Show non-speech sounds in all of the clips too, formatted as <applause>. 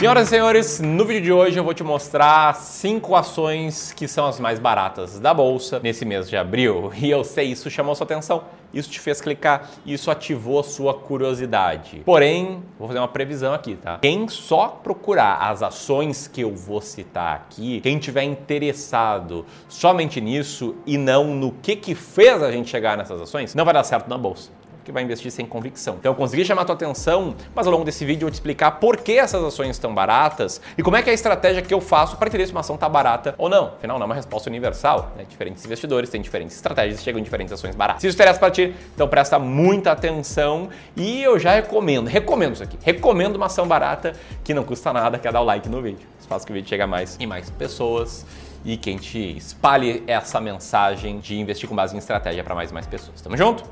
Senhoras e senhores, no vídeo de hoje eu vou te mostrar cinco ações que são as mais baratas da bolsa nesse mês de abril. E eu sei, isso chamou sua atenção, isso te fez clicar, isso ativou sua curiosidade. Porém, vou fazer uma previsão aqui, tá? Quem só procurar as ações que eu vou citar aqui, quem tiver interessado somente nisso e não no que que fez a gente chegar nessas ações, não vai dar certo na bolsa que vai investir sem convicção. Então eu consegui chamar a tua atenção, mas ao longo desse vídeo eu vou te explicar por que essas ações estão baratas e como é que é a estratégia que eu faço para entender se uma ação está barata ou não. Afinal, não é uma resposta universal. Né? Diferentes investidores têm diferentes estratégias e chegam em diferentes ações baratas. Se isso interessa para ti, então presta muita atenção e eu já recomendo, recomendo isso aqui, recomendo uma ação barata que não custa nada, que é dar o like no vídeo. Isso faz que o vídeo chegue a mais e mais pessoas e que a gente espalhe essa mensagem de investir com base em estratégia para mais e mais pessoas. Tamo junto?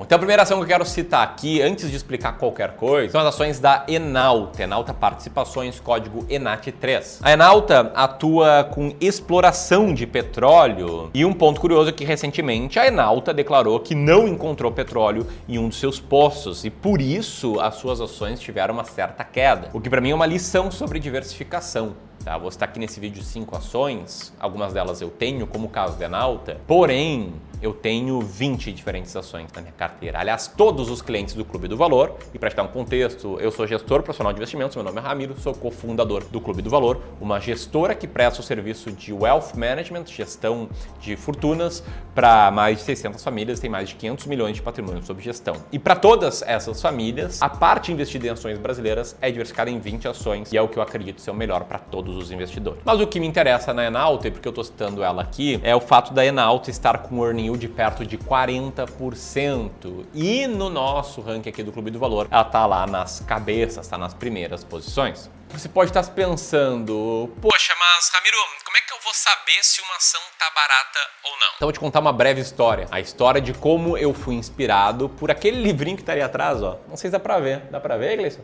Então a primeira ação que eu quero citar aqui, antes de explicar qualquer coisa, são as ações da Enalta, Enalta Participações, código ENAT3. A Enalta atua com exploração de petróleo e um ponto curioso é que recentemente a Enalta declarou que não encontrou petróleo em um dos seus poços e por isso as suas ações tiveram uma certa queda, o que para mim é uma lição sobre diversificação. Tá? Vou citar aqui nesse vídeo cinco ações, algumas delas eu tenho, como o caso da Enalta, porém eu tenho 20 diferentes ações na minha carteira. Aliás, todos os clientes do Clube do Valor, e para te dar um contexto, eu sou gestor profissional de investimentos, meu nome é Ramiro, sou cofundador do Clube do Valor, uma gestora que presta o serviço de wealth management, gestão de fortunas, para mais de 600 famílias, tem mais de 500 milhões de patrimônio sob gestão. E para todas essas famílias, a parte investida em ações brasileiras é diversificada em 20 ações e é o que eu acredito ser o melhor para todos os investidores. Mas o que me interessa na Enalta, e porque eu estou citando ela aqui, é o fato da Enalta estar com earning de perto de 40%. E no nosso ranking aqui do Clube do Valor, ela tá lá nas cabeças, tá nas primeiras posições. Você pode estar pensando, poxa, mas Ramiro, como é que eu vou saber se uma ação tá barata ou não? Então vou te contar uma breve história. A história de como eu fui inspirado por aquele livrinho que tá ali atrás, ó. Não sei se dá pra ver. Dá pra ver, Gleison?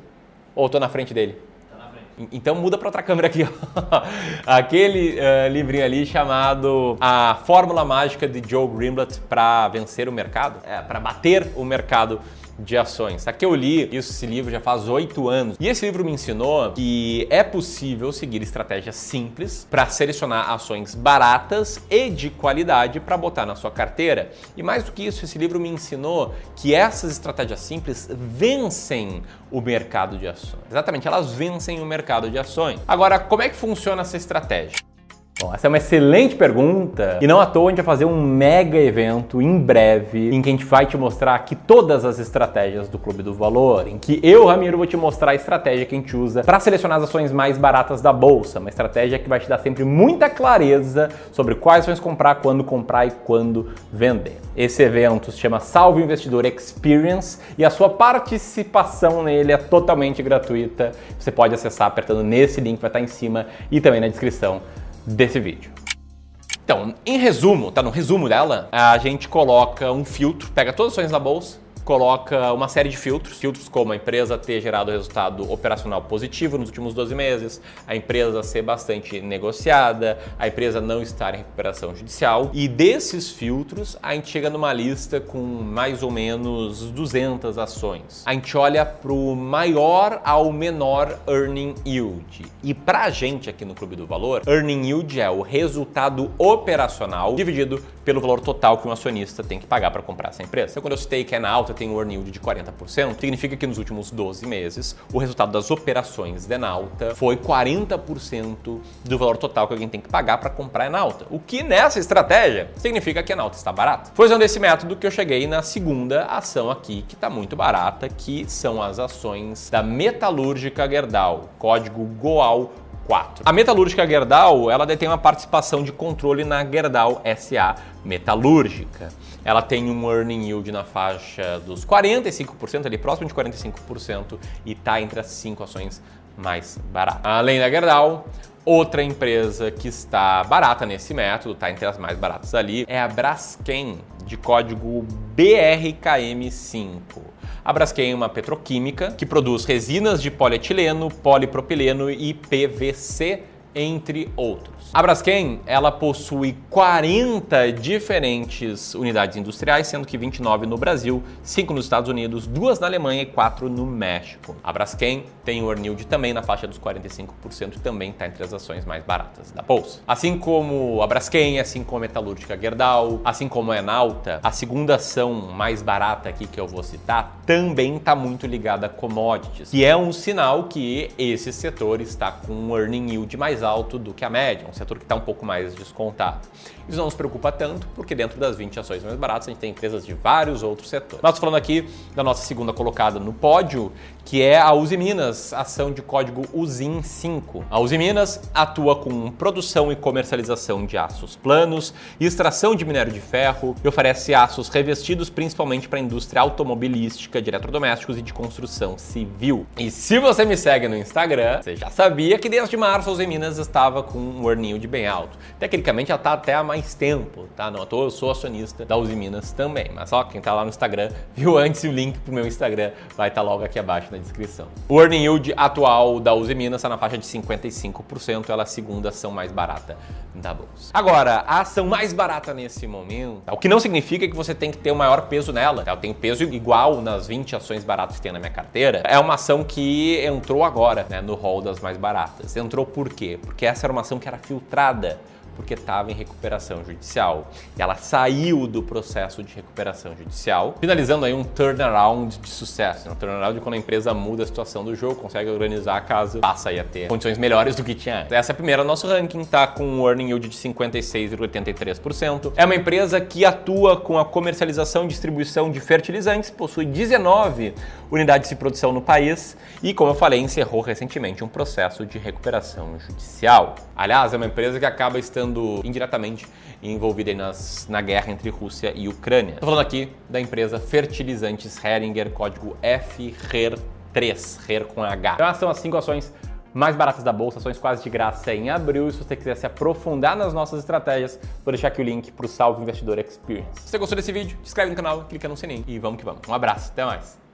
Ou tô na frente dele? Então muda para outra câmera aqui. <laughs> Aquele uh, livrinho ali chamado A Fórmula Mágica de Joe Greenblatt para vencer o mercado, é, para bater o mercado de ações. Aqui eu li isso, esse livro já faz oito anos. E esse livro me ensinou que é possível seguir estratégias simples para selecionar ações baratas e de qualidade para botar na sua carteira. E mais do que isso, esse livro me ensinou que essas estratégias simples vencem o mercado de ações. Exatamente, elas vencem o mercado de ações. Agora, como é que funciona essa estratégia? Bom, essa é uma excelente pergunta e não à toa a gente vai fazer um mega evento em breve em que a gente vai te mostrar aqui todas as estratégias do Clube do Valor, em que eu, Ramiro, vou te mostrar a estratégia que a gente usa para selecionar as ações mais baratas da bolsa, uma estratégia que vai te dar sempre muita clareza sobre quais ações comprar, quando comprar e quando vender. Esse evento se chama Salve Investidor Experience e a sua participação nele é totalmente gratuita. Você pode acessar apertando nesse link que vai estar em cima e também na descrição desse vídeo. Então, em resumo, tá no resumo dela, a gente coloca um filtro, pega todas as ações da bolsa, coloca uma série de filtros, filtros como a empresa ter gerado resultado operacional positivo nos últimos 12 meses, a empresa ser bastante negociada, a empresa não estar em recuperação judicial. E desses filtros, a gente chega numa lista com mais ou menos 200 ações. A gente olha para o maior ao menor earning yield. E para a gente aqui no Clube do Valor, earning yield é o resultado operacional dividido pelo valor total que um acionista tem que pagar para comprar essa empresa. Então, quando eu citei que é na alta tem um earn yield de 40%, significa que nos últimos 12 meses o resultado das operações de Enalta foi 40% do valor total que alguém tem que pagar para comprar Enalta. O que nessa estratégia significa que a Enalta está barata. Foi usando esse método que eu cheguei na segunda ação aqui, que está muito barata, que são as ações da Metalúrgica Gerdau, código GOAL 4. A metalúrgica Gerdau, ela detém uma participação de controle na Gerdau SA Metalúrgica. Ela tem um earning yield na faixa dos 45%, ali próximo de 45%, e está entre as cinco ações mais baratas. Além da Gerdau, outra empresa que está barata nesse método, está entre as mais baratas ali, é a Braskem, de código BRKM5. A Braskem é uma petroquímica que produz resinas de polietileno, polipropileno e PVC entre outros. A Braskem, ela possui 40 diferentes unidades industriais, sendo que 29 no Brasil, 5 nos Estados Unidos, 2 na Alemanha e 4 no México. A Braskem tem o earn também na faixa dos 45% e também está entre as ações mais baratas da bolsa. Assim como a Braskem, assim como a Metalúrgica Gerdau, assim como a Enalta, a segunda ação mais barata aqui que eu vou citar também está muito ligada a commodities, que é um sinal que esse setor está com um earning yield mais alto do que a média, um setor que está um pouco mais descontado. Isso não nos preocupa tanto, porque dentro das 20 ações mais baratas a gente tem empresas de vários outros setores. Nós falando aqui da nossa segunda colocada no pódio, que é a Uzi Minas, ação de código UZIN 5. A Uzi Minas atua com produção e comercialização de aços planos, extração de minério de ferro e oferece aços revestidos principalmente para a indústria automobilística, de eletrodomésticos e de construção civil. E se você me segue no Instagram, você já sabia que desde março a Uzi Minas estava com um earning de bem alto. Tecnicamente ela está até há mais tempo, tá? Não, eu sou acionista da Uzi Minas também, mas só quem está lá no Instagram <laughs> viu antes o link pro meu Instagram vai estar tá logo aqui abaixo na descrição. O earning yield atual da Uzi Minas está na faixa de 55%, ela é a segunda ação mais barata da bolsa. Agora, a ação mais barata nesse momento, o que não significa que você tem que ter o maior peso nela. Tá? Eu tenho peso igual nas 20 ações baratas que tem na minha carteira. É uma ação que entrou agora né, no hall das mais baratas. Entrou por quê? Porque essa era uma ação que era filtrada porque estava em recuperação judicial. E ela saiu do processo de recuperação judicial, finalizando aí um turnaround de sucesso. Né? Um turnaround quando a empresa muda a situação do jogo, consegue organizar a casa, passa aí a ter condições melhores do que tinha antes. Essa é a primeira nosso ranking, tá com um earning yield de 56,83%. É uma empresa que atua com a comercialização e distribuição de fertilizantes, possui 19 unidades de produção no país e, como eu falei, encerrou recentemente um processo de recuperação judicial. Aliás, é uma empresa que acaba estando estando indiretamente envolvida nas, na guerra entre Rússia e Ucrânia. Estou falando aqui da empresa Fertilizantes Heringer, código FHER3, HER com H. Então, são as cinco ações mais baratas da bolsa, ações quase de graça em abril. E se você quiser se aprofundar nas nossas estratégias, vou deixar aqui o link para o Salve Investidor Experience. Se você gostou desse vídeo, se inscreve no canal, clica no sininho e vamos que vamos. Um abraço, até mais.